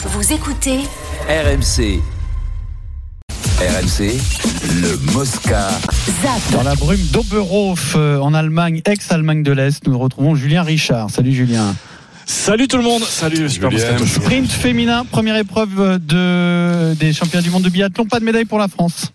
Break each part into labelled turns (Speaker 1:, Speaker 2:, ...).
Speaker 1: Vous écoutez
Speaker 2: RMC. RMC, le Mosca.
Speaker 1: ZAP.
Speaker 3: Dans la brume d'Oberhof euh, en Allemagne, ex-Allemagne de l'Est, nous retrouvons Julien Richard. Salut Julien.
Speaker 4: Salut tout le monde, salut Super Moscato.
Speaker 3: Sprint féminin, première épreuve de, des championnats du monde de biathlon, pas de médaille pour la France.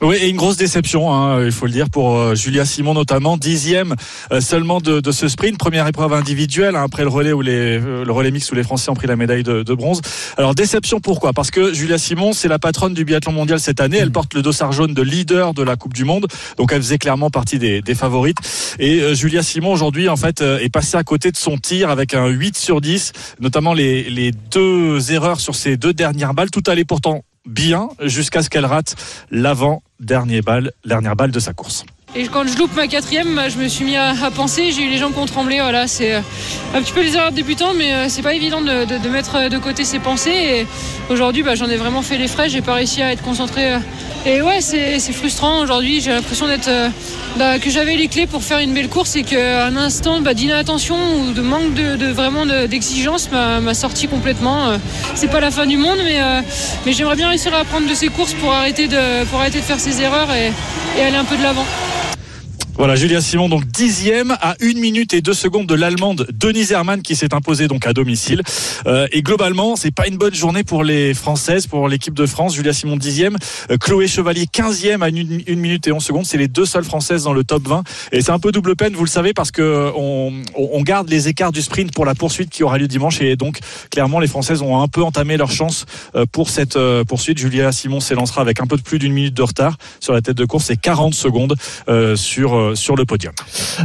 Speaker 4: Oui, et une grosse déception, hein, il faut le dire, pour euh, Julia Simon notamment, dixième euh, seulement de, de, ce sprint, première épreuve individuelle hein, après le relais où les euh, le relais mix où les Français ont pris la médaille de, de bronze. Alors déception pourquoi? Parce que Julia Simon, c'est la patronne du biathlon mondial cette année. Elle porte le dossard jaune de leader de la Coupe du Monde, donc elle faisait clairement partie des, des favorites. Et Julia Simon aujourd'hui en fait est passée à côté de son tir avec un 8 sur 10, notamment les, les deux erreurs sur ses deux dernières balles. Tout allait pourtant bien jusqu'à ce qu'elle rate l'avant dernier balle, dernière balle de sa course.
Speaker 5: Et quand je loupe ma quatrième, bah, je me suis mis à, penser, j'ai eu les jambes qui ont tremblé. Voilà, c'est euh, un petit peu les erreurs de débutant, mais euh, c'est pas évident de, mettre de côté ses pensées. Et aujourd'hui, bah, j'en ai vraiment fait les frais, j'ai pas réussi à être concentré. euh. Et ouais, c'est frustrant aujourd'hui. J'ai l'impression euh, bah, que j'avais les clés pour faire une belle course et qu'un instant bah, d'inattention ou de manque de, vraiment de- d'exigence m'a sorti complètement. Euh, C'est pas la fin du monde, mais, euh, j'aimerais bien réussir à apprendre de ces courses pour arrêter de, faire ces erreurs et aller un peu de l'avant.
Speaker 4: Voilà, Julia Simon, donc dixième à une minute et deux secondes de l'allemande Denise Hermann qui s'est imposée donc à domicile. Euh, et globalement, c'est pas une bonne journée pour les Françaises, pour l'équipe de France. Julia Simon dixième, euh, Chloé Chevalier quinzième à une, minute et onze secondes. C'est les deux seules Françaises dans le top 20. Et c'est un peu double peine, vous le savez, parce que on, on garde les écarts du sprint pour la poursuite qui aura lieu dimanche. Et donc, clairement, les Françaises ont un peu entamé leur chance euh, pour cette euh, poursuite. Julia Simon s'élancera avec un peu de plus d'une minute de retard sur la tête de course et 40 secondes euh, sur euh, sur le podium.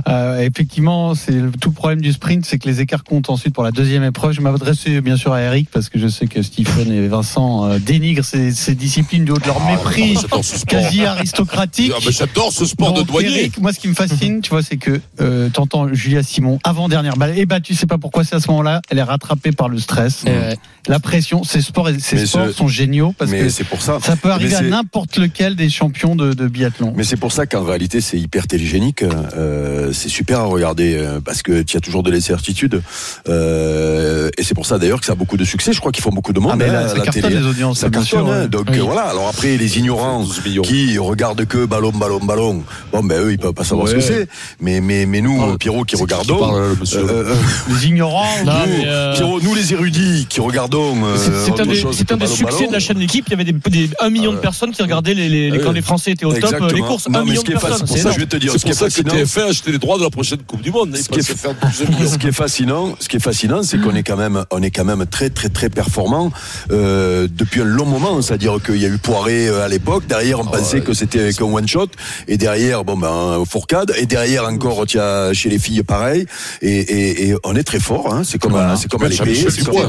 Speaker 3: Euh, effectivement, c'est le- tout le problème du sprint, c'est que les écarts comptent ensuite pour la deuxième épreuve. Je m'adresser bien sûr à Eric parce que je sais que Stephen et Vincent euh, dénigrent ces, ces disciplines du haut de leur mépris
Speaker 6: ce sport.
Speaker 3: quasi aristocratique.
Speaker 6: Ah, J'adore ce sport de douanier.
Speaker 3: Eric, moi, ce qui me fascine, tu vois, c'est que euh, t'entends Julia Simon avant dernière balle. Et bah, tu sais pas pourquoi c'est à ce moment-là. Elle est rattrapée par le stress, euh, la pression. Ces sports, et ces
Speaker 7: Mais
Speaker 3: sports
Speaker 7: ce-
Speaker 3: sont géniaux parce
Speaker 7: mais
Speaker 3: que
Speaker 7: c'est pour ça.
Speaker 3: ça peut arriver à n'importe lequel des champions de, de biathlon.
Speaker 7: Mais c'est pour ça qu'en réalité c'est hyper télégénique. Euh, c'est super à regarder euh, parce que tu as toujours de l'incertitude. Euh, et c'est pour ça d'ailleurs que ça a beaucoup de succès. Je crois qu'ils font beaucoup de monde
Speaker 3: Ah, mais
Speaker 7: hein,
Speaker 3: là, ça
Speaker 7: la
Speaker 3: cartonne
Speaker 7: télé.
Speaker 3: les audiences,
Speaker 7: Ça cartonne.
Speaker 3: sûr,
Speaker 7: hein.
Speaker 3: ouais.
Speaker 7: Donc
Speaker 3: Oui.
Speaker 7: euh, voilà. Alors après les ignorants
Speaker 6: 12 millions.
Speaker 7: qui regardent que ballon, ballon, ballon. Bon ben eux ils peuvent pas savoir ce que c'est. Mais mais mais nous Pierrot qui
Speaker 6: C'est qui
Speaker 7: regardons.
Speaker 6: parle,
Speaker 7: euh, euh,
Speaker 3: Les ignorants.
Speaker 7: nous,
Speaker 8: euh,
Speaker 7: Pierrot, nous les érudits qui regardons. euh,
Speaker 8: C'est c'est un des,
Speaker 7: chose
Speaker 8: c'est
Speaker 7: que
Speaker 8: un des
Speaker 7: ballon,
Speaker 8: succès
Speaker 7: ballon.
Speaker 8: de la chaîne d'équipe. Il y avait des, des 1 million de personnes qui regardaient les, les, quand les Français étaient au top. Les courses,
Speaker 7: Non,
Speaker 8: 1
Speaker 7: mais
Speaker 8: million de personnes.
Speaker 7: facile, pour
Speaker 8: C'est
Speaker 7: ça, je vais te dire,
Speaker 6: C'est
Speaker 7: ce qui est
Speaker 6: pour ça que
Speaker 7: fascinant.
Speaker 6: TF1 a acheté les droits de la prochaine Coupe du Monde.
Speaker 7: Ce
Speaker 6: Il
Speaker 7: qui est-
Speaker 6: peut se faire 12 millions.
Speaker 7: Ce qui est fascinant, ce qui est fascinant, c'est qu'on est quand même, on est quand même très très très performant euh, depuis un long moment. C'est-à-dire qu'il y a eu Poiré euh, à l'époque. Derrière, on pensait que c'était avec un one shot. Et derrière, bon ben Fourcade. Et derrière encore, tu as chez les filles pareil. Et, et, et on est très fort. Hein. C'est comme,
Speaker 3: Voilà.
Speaker 7: à- c'est comme à l'épée.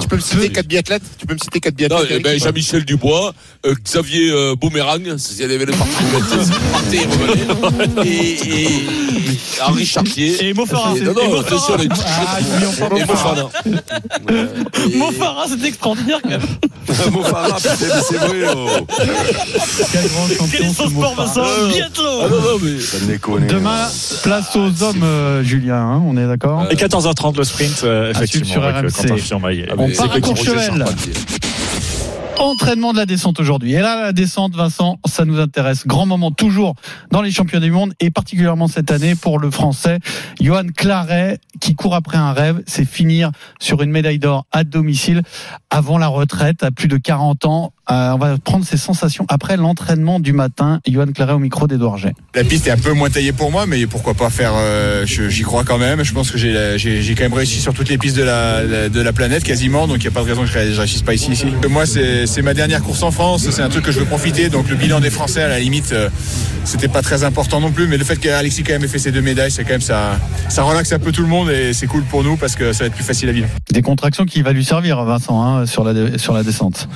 Speaker 6: Tu
Speaker 9: peux me citer quatre biathlètes Tu peux me citer quatre
Speaker 6: Non,
Speaker 9: biathlètes
Speaker 6: eh ben, Jean-Michel Dubois, euh, Xavier euh, Boomerang, s'il y avait le parti partait et revenait, et, et Henri Chartier.
Speaker 8: Et Mo Farah.
Speaker 6: Et- Non,
Speaker 8: Et
Speaker 6: non,
Speaker 8: Mo
Speaker 6: attention,
Speaker 8: Farah.
Speaker 6: les
Speaker 3: Ah,
Speaker 8: c'était extraordinaire quand même.
Speaker 7: Mo Farah, putain, c'est vrai. Oh.
Speaker 3: Quel grand
Speaker 8: Quel
Speaker 3: champion.
Speaker 8: est son sport. Vincent Bientôt
Speaker 6: Ah.
Speaker 3: Demain, place aux hommes, euh, Julien. hein, on est d'accord
Speaker 4: Et 14h30 le sprint, euh, effectivement,
Speaker 3: sur
Speaker 4: avec euh,
Speaker 3: RMC.
Speaker 4: Quentin Fillon-Maillet.
Speaker 6: Ah,
Speaker 3: On part
Speaker 6: c'est
Speaker 3: à Courchevel. Entraînement de la descente aujourd'hui. Et là, la descente, Vincent, ça nous intéresse. Grand moment toujours dans les championnats du monde et particulièrement cette année pour le français Johan Claret qui court après un rêve, c'est finir sur une médaille d'or à domicile avant la retraite à plus de 40 ans. Euh, on va prendre ses sensations après l'entraînement du matin. Johan Claret au micro d'Edouard Jet.
Speaker 9: La piste est un peu moins taillée pour moi, mais pourquoi pas faire euh, J'y crois quand même. Je pense que j'ai quand même réussi sur toutes les pistes de la, la- de la planète quasiment, donc il n'y a pas de raison que je ne réussisse pas ici. ici. Moi, c'est c'est ma dernière course en France, c'est un truc que je veux profiter, donc le bilan des Français, à la limite, euh, c'était pas très important non plus, mais le fait qu'Alexis quand même ait fait ses deux médailles, c'est quand même ça, ça relaxe un peu tout le monde et c'est cool pour nous parce que ça va être plus facile à vivre.
Speaker 3: Des contractions qui va lui servir, Vincent, hein, sur, la, sur la descente.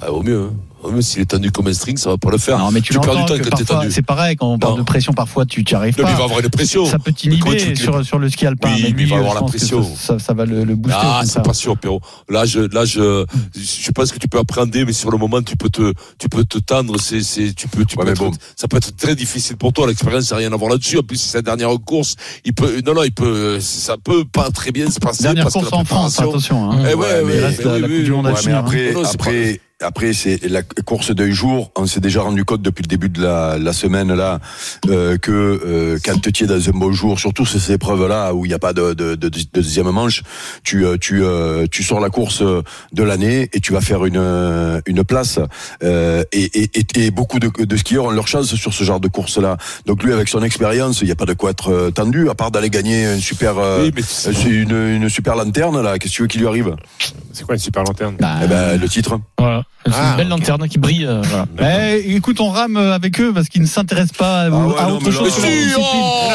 Speaker 6: Ah, au mieux. hein. Même s'il est tendu comme un string, ça va pas le faire.
Speaker 3: Non, mais tu,
Speaker 6: tu perds du temps
Speaker 3: que
Speaker 6: quand t'es tendu.
Speaker 3: c'est pareil, quand on parle
Speaker 6: Non.
Speaker 3: de pression, parfois tu n'y arrives
Speaker 6: Non, mais il va
Speaker 3: pas.
Speaker 6: avoir une pression.
Speaker 3: Ça peut t'inhiber
Speaker 6: te-
Speaker 3: sur, sur le ski alpin.
Speaker 6: Oui,
Speaker 3: mais
Speaker 6: mais il
Speaker 3: lui,
Speaker 6: va avoir la
Speaker 3: que
Speaker 6: pression.
Speaker 3: Ça, ça, ça va le, le booster.
Speaker 6: Ah, c'est pas sûr, Pierrot. Là, je, là, je, je pense que tu peux appréhender, mais sur le moment, tu peux te, tu peux te tendre. C'est, c'est, tu peux, tu
Speaker 7: Ouais,
Speaker 6: peux être- ça peut être très difficile pour toi. L'expérience, n'a rien à voir là-dessus. En plus, c'est sa dernière course. Il peut, non, non, il peut, ça peut pas très bien se passer.
Speaker 3: Dernière
Speaker 6: parce que
Speaker 3: course
Speaker 6: la
Speaker 3: en France, attention. Hein.
Speaker 6: Eh ouais,
Speaker 7: Ouais, mais
Speaker 6: ouais,
Speaker 3: il reste
Speaker 6: mais
Speaker 3: la-
Speaker 6: oui,
Speaker 3: la
Speaker 6: oui,
Speaker 3: Coupe du
Speaker 6: oui.
Speaker 3: Monde à
Speaker 7: Ouais, mais
Speaker 3: finir,
Speaker 7: après,
Speaker 6: Non, non, c'est
Speaker 7: après, après, c'est la course d'un jour. On s'est déjà rendu compte depuis le début de la, la semaine là euh, que euh, quand tu es dans un beau jour, surtout sur ces épreuves là où il n'y a pas de, de, de, de deuxième manche, tu euh, tu euh, tu sors la course de l'année et tu vas faire une une place. Euh, et, et, beaucoup de, de skieurs ont leur chance sur ce genre de course là. Donc lui, avec son expérience, il n'y a pas de quoi être tendu à part d'aller gagner un super
Speaker 6: Oui,
Speaker 7: une, une super lanterne là. Qu'est-ce que tu veux qu'il lui arrive?
Speaker 1: C'est quoi une super lanterne?
Speaker 3: Bah,
Speaker 7: Eh ben le titre.
Speaker 8: Voilà. C'est
Speaker 1: Ah,
Speaker 8: une belle
Speaker 1: ok.
Speaker 8: lanterne qui brille. euh, voilà.
Speaker 3: Eh, écoute, on rame avec eux parce qu'ils ne s'intéressent pas à,
Speaker 7: Ah ouais,
Speaker 3: à
Speaker 7: non,
Speaker 3: autre
Speaker 7: mais
Speaker 3: chose la
Speaker 6: si, oh,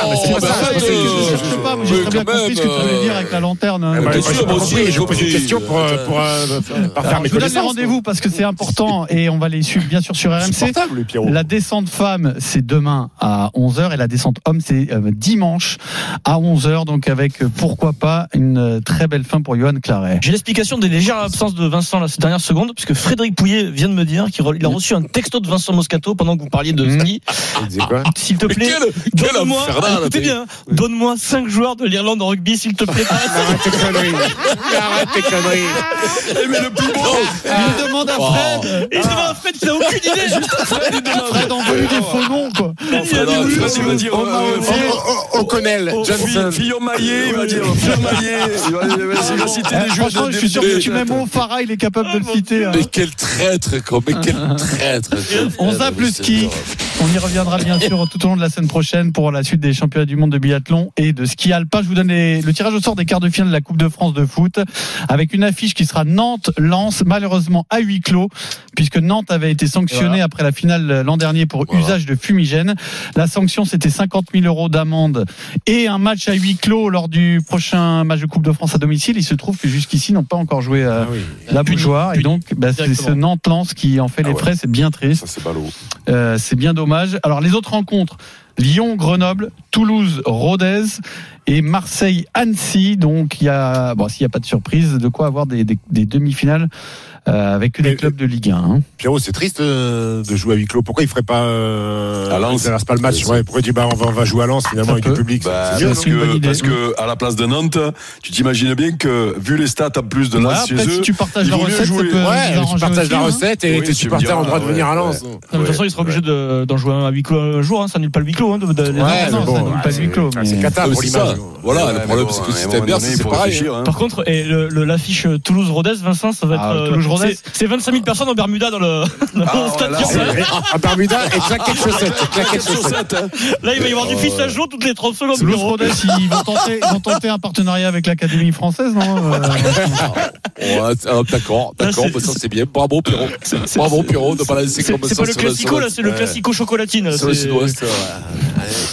Speaker 1: mais c'est pas ça,
Speaker 3: ça,
Speaker 1: c'est
Speaker 3: je cherche pas, mais j'ai
Speaker 6: mais
Speaker 3: très bien compris ce que tu voulais dire avec la lanterne. hein.
Speaker 1: Ben,
Speaker 6: bien sûr, moi aussi,
Speaker 1: je pose une question pour, euh, pour, euh, par faire mes
Speaker 3: je vous donne rendez-vous parce que c'est important et on va les suivre bien sûr sur RMC. La descente femme, c'est demain à 11h et la descente homme, c'est dimanche à 11h. Donc avec, pourquoi pas, une très belle fin pour Johan Claret.
Speaker 8: J'ai l'explication des légères absences de Vincent là, ces dernières secondes, puisque Frédéric Pouillet vient de me dire qu'il a reçu un texto de Vincent Moscato pendant que vous parliez de
Speaker 3: Mhm.
Speaker 8: ski.
Speaker 1: Il disait quoi
Speaker 8: S'il te plaît, donne-moi, écoutez bien, donne-moi 5 joueurs de l'Irlande en rugby, s'il te plaît.
Speaker 1: Arrête tes conneries. Arrête tes conneries.
Speaker 3: Eh,
Speaker 7: mais le plus beau
Speaker 3: Il demande à Fred.
Speaker 8: Il demande à Fred qu'il n'a aucune idée. Juste Fred.
Speaker 3: Fred envoie des faux noms, quoi.
Speaker 1: O'Connell, Johnson.
Speaker 7: Fillon Maillet, il va dire Fillon Maillet. Il va, citer des de
Speaker 3: je suis sûr que tu mets mon Farah, il est capable de le citer. hein.
Speaker 6: Mais quel traître, quoi. Mais quel traître.
Speaker 3: On zappe le ski. On y reviendra bien sûr tout au long de la semaine prochaine pour la suite des championnats du monde de biathlon et de ski alpin. Je vous donne les- le tirage au sort des quarts de finale de la Coupe de France de foot avec une affiche qui sera Nantes-Lens, malheureusement à huis clos, puisque Nantes avait été sanctionné
Speaker 8: Voilà.
Speaker 3: après la finale l'an dernier pour
Speaker 6: Voilà.
Speaker 3: usage de fumigène. La sanction, c'était 50 000 euros d'amende et un match à huis clos lors du prochain match de Coupe de France à domicile. Il se trouve que jusqu'ici, n'ont pas encore joué euh,
Speaker 1: Ah oui.
Speaker 3: la bougeoire et donc bah, c'est ce. Nantes-Lens qui en fait
Speaker 7: Ah
Speaker 3: les
Speaker 7: ouais.
Speaker 3: frais. C'est bien triste.
Speaker 7: C'est.
Speaker 3: Euh, c'est bien dommage. Alors les autres rencontres Lyon, Grenoble, Toulouse, Rodez et Marseille, Annecy. Donc il y a, bon, s'il n'y a pas de surprise, de quoi avoir des, des- des demi-finales euh, avec les
Speaker 1: Mais-
Speaker 3: clubs de Ligue 1. hein.
Speaker 1: Pierrot, c'est triste euh, de jouer à huis clos. Pourquoi il ferait pas euh,
Speaker 7: À Lens
Speaker 1: pas le match. Ouais, pourquoi il dit bah on va, on va jouer à Lens finalement avec le public.
Speaker 7: Bah,
Speaker 1: bien,
Speaker 7: parce que,
Speaker 3: idée.
Speaker 7: parce que à la place de Nantes, tu t'imagines bien que vu les stats en plus de Lens chez
Speaker 3: si tu partages la recette, ça
Speaker 7: jouer.
Speaker 3: peut
Speaker 1: Ouais, tu partages
Speaker 3: aussi,
Speaker 1: la
Speaker 3: hein.
Speaker 1: recette et
Speaker 7: Oui,
Speaker 1: tes supporters ont le droit de venir à. Lens.
Speaker 8: De toute façon, il sera obligé de- d'en jouer un à huis clos un jour. Hein, ça annule pas le huis clos. Hein,
Speaker 1: c'est-
Speaker 3: clos,
Speaker 1: c'est
Speaker 6: Ah,
Speaker 1: pour l'image.
Speaker 6: Voilà, le problème, c'est que si
Speaker 7: il
Speaker 6: c'est pareil.
Speaker 8: Par contre, l'affiche euh, Toulouse-Rodez, Vincent, ça va être.
Speaker 3: Ah,
Speaker 8: euh,
Speaker 3: Toulouse-Rodez
Speaker 8: c'est- C'est 25 000 personnes en Bermuda dans le, dans
Speaker 7: Ah,
Speaker 8: stade
Speaker 7: c'est-
Speaker 1: À Bermuda et claquettes chaussettes. Claquettes chaussettes.
Speaker 8: Là, il va y avoir du
Speaker 6: Oh,
Speaker 8: fissage jaune toutes les 30 secondes.
Speaker 3: Rodez, ils vont tenter, ils vont tenter un partenariat avec l'Académie française, non Euh,
Speaker 6: Ouais, ah, d'accord, d'accord,
Speaker 8: c'est-
Speaker 6: bah, ça c'est bien. Bravo Pierrot. Bravo Pierrot de balancer
Speaker 8: C'est
Speaker 6: comme ça.
Speaker 8: c'est pas le classico, là, c'est le classico chocolatine.
Speaker 6: Sur le
Speaker 8: c'est-
Speaker 6: sud-ouest.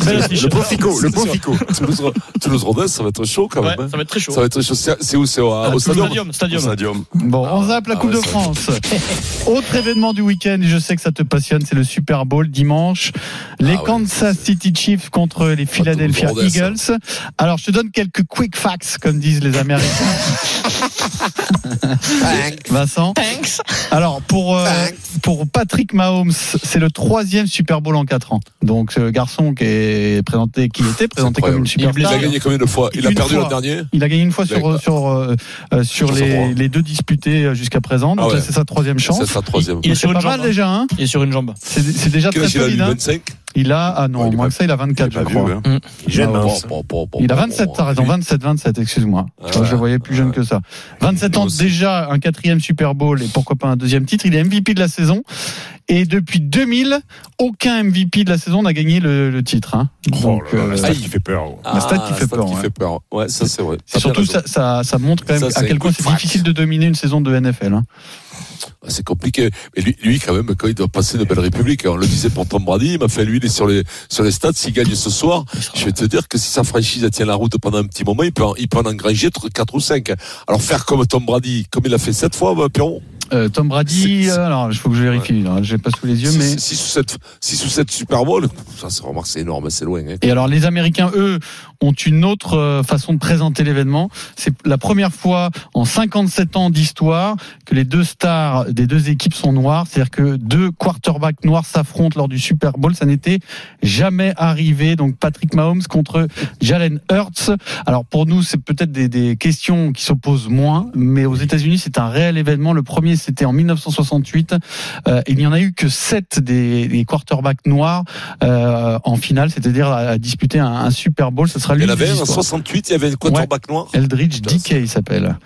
Speaker 1: Le Profico, le Profico.
Speaker 6: Toulouse, Toulouse Rodez, ça va être chaud quand même. hein.
Speaker 8: ça va être très chaud.
Speaker 6: Ça va être chaud. C'est c'est où C'est au,
Speaker 3: Ah,
Speaker 6: stadium
Speaker 8: Stadium,
Speaker 7: Au
Speaker 8: stadium.
Speaker 7: stadium.
Speaker 3: Bon, on zappe la
Speaker 6: Ah
Speaker 3: Coupe de France. Autre événement du week-end, je sais que ça te passionne, c'est le Super Bowl dimanche. Les
Speaker 6: Ah ouais,
Speaker 3: Kansas City Chiefs contre les Philadelphia Eagles. Alors, je te donne quelques quick facts, comme disent les Américains. Vincent.
Speaker 8: Thanks.
Speaker 3: Alors, pour, euh, pour Patrick Mahomes, c'est le troisième Super Bowl en quatre ans. Donc, ce garçon qui est présenté, qui était présenté comme une
Speaker 6: incroyable. Il a
Speaker 3: superstar.
Speaker 6: gagné combien de fois? Il a perdu
Speaker 3: fois.
Speaker 6: le dernier
Speaker 3: Il a gagné une fois sur, sur, euh, euh, sur les, les deux disputés euh, jusqu'à présent. Donc
Speaker 6: Ah ouais.
Speaker 3: c'est sa troisième chance.
Speaker 6: C'est sa troisième.
Speaker 8: Il est
Speaker 3: C'est
Speaker 8: sur
Speaker 3: pas
Speaker 8: une
Speaker 3: mal
Speaker 8: jambe.
Speaker 3: déjà. Hein
Speaker 8: Il est sur une jambe.
Speaker 3: c'est déjà
Speaker 6: Quel
Speaker 3: très
Speaker 6: il a
Speaker 3: solide. hein.
Speaker 6: 25
Speaker 3: Il a, ah non,
Speaker 7: Ouais, il
Speaker 3: moins que ça, il a 24,
Speaker 7: Il est
Speaker 3: je crois.
Speaker 7: vieux, hein.
Speaker 1: Jeune,
Speaker 3: Ah ouais.
Speaker 1: hein.
Speaker 6: Bon, bon, bon,
Speaker 3: Il a
Speaker 6: bon,
Speaker 3: 27,
Speaker 6: bon,
Speaker 3: t'as raison,
Speaker 6: bon.
Speaker 3: 27, 27, excuse-moi.
Speaker 6: Ah
Speaker 3: je
Speaker 6: ouais.
Speaker 3: le voyais plus jeune que ça. 27 ans, déjà un quatrième Super Bowl et pourquoi pas un deuxième titre. Il est MVP de la saison. Et depuis 2000, aucun MVP de la saison n'a gagné le, le titre. Hein.
Speaker 1: Oh
Speaker 3: Donc,
Speaker 1: là là, la
Speaker 3: euh,
Speaker 1: stat qui fait peur. oh.
Speaker 3: La stat qui
Speaker 6: Ah,
Speaker 3: fait
Speaker 6: stat
Speaker 3: peur,
Speaker 6: qui
Speaker 3: ouais.
Speaker 6: fait peur. Ouais, ça c'est vrai.
Speaker 3: surtout, ça, ça, ça montre quand même
Speaker 6: Ça,
Speaker 3: à quel point c'est difficile de dominer une saison de NFL. Hein.
Speaker 6: Ah, C'est compliqué. Mais lui, lui, quand même, quand il doit passer une belle république, on le disait pour Tom Brady, il m'a fait lui, il est sur les, sur les stats, s'il gagne ce soir, je vais te dire que si sa franchise elle tient la route pendant un petit moment, il peut en, il peut en engranger 4 ou 5. Alors faire comme Tom Brady, comme il a fait cette fois, bah, Pierrot?
Speaker 3: Euh, Tom Brady, euh, alors il faut que je vérifie, là, j'ai pas sous les yeux, mais
Speaker 6: 6 ou 7, 6 ou 7 Super Bowl, ça, c'est remarque, c'est énorme, c'est loin. Hein.
Speaker 3: Et alors les Américains, eux, ont une autre euh, façon de présenter l'événement. C'est la première fois en 57 ans d'histoire que les deux stars des deux équipes sont noires. C'est-à-dire que deux quarterbacks noirs s'affrontent lors du Super Bowl. Ça n'était jamais arrivé. Donc Patrick Mahomes contre Jalen Hurts. Alors pour nous, c'est peut-être des, des questions qui s'opposent moins, mais aux États-Unis, c'est un réel événement. Le premier, c'était en 1968. Euh, il n'y en a eu que sept des, des quarterbacks noirs euh, en finale, c'est-à-dire à, à disputer un, un Super Bowl. Sera
Speaker 6: Il y en avait un en
Speaker 3: histoires.
Speaker 6: 68, il y avait un quarterback noir.
Speaker 3: Eldridge DK, il s'appelle.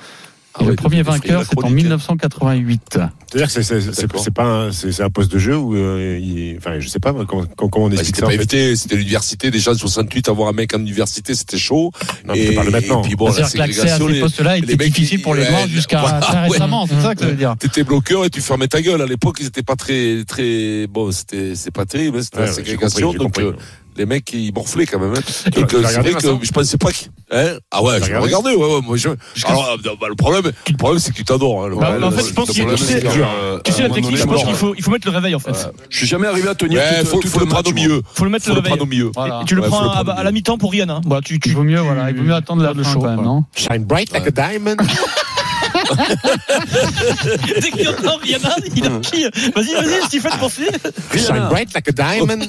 Speaker 6: Ah
Speaker 3: Et
Speaker 6: ouais,
Speaker 3: le premier vainqueur, c'est en
Speaker 6: chronique.
Speaker 3: 1988.
Speaker 1: C'est-à-dire que c'est- c'est c'est- c'est pas un, c'est c'est un poste de jeu ou euh, il- enfin je sais pas comment, on
Speaker 6: Bah,
Speaker 1: explique
Speaker 6: c'était
Speaker 1: ça
Speaker 6: évité, c'était l'université. Déjà, en 68, avoir un mec en université, c'était chaud.
Speaker 1: Non, mais je parle de maintenant.
Speaker 6: et puis bon, la
Speaker 3: C'est-à-dire que l'accès à
Speaker 6: ségrégation,
Speaker 3: ces
Speaker 6: les-
Speaker 3: postes-là
Speaker 6: les
Speaker 3: était difficile pour les
Speaker 6: ouais,
Speaker 3: Noirs jusqu'à
Speaker 6: voilà,
Speaker 3: très
Speaker 6: ouais.
Speaker 3: récemment, c'est ça que ça veut dire.
Speaker 6: T'étais bloqueur et tu fermais ta gueule. À l'époque, ils étaient pas très, très, bon, c'était, c'est pas terrible, hein, c'était
Speaker 1: Ouais,
Speaker 6: la
Speaker 1: ouais,
Speaker 6: ségrégation.
Speaker 1: compris,
Speaker 6: donc, les mecs, ils morflaient quand même. Hein.
Speaker 1: L'as
Speaker 6: euh, c'est
Speaker 1: regardé,
Speaker 6: vrai que je pensais pas que, hein ah ouais, je
Speaker 1: regardé,
Speaker 6: ouais, ouais, moi, je, alors, euh, bah, le problème, le problème, c'est que tu t'adores, hein, le
Speaker 8: Bah, bah, en fait, je pense
Speaker 6: le
Speaker 8: qu'il-
Speaker 6: problème,
Speaker 8: tu sais-
Speaker 6: que-.
Speaker 8: Tu la technique, je pense qu'il faut, il faut mettre le réveil, en fait.
Speaker 7: Je suis jamais arrivé à tenir
Speaker 6: Ouais,
Speaker 7: tout,
Speaker 6: faut,
Speaker 7: tout
Speaker 6: faut le prendre au milieu.
Speaker 8: Faut le mettre le réveil.
Speaker 6: au milieu.
Speaker 3: Voilà.
Speaker 8: Et tu le
Speaker 6: Ouais,
Speaker 8: prends à, la mi-temps pour Rihanna. Voilà, tu, tu
Speaker 3: Il vaut mieux, voilà, il vaut mieux attendre la
Speaker 8: le
Speaker 3: fin
Speaker 8: show,
Speaker 3: quand même, non
Speaker 1: Shine bright like a diamond.
Speaker 8: Dès qu'il entend Rihanna, il a qui Vas-y, vas-y, Stephen, poursuis.
Speaker 1: Shine bright like a diamond.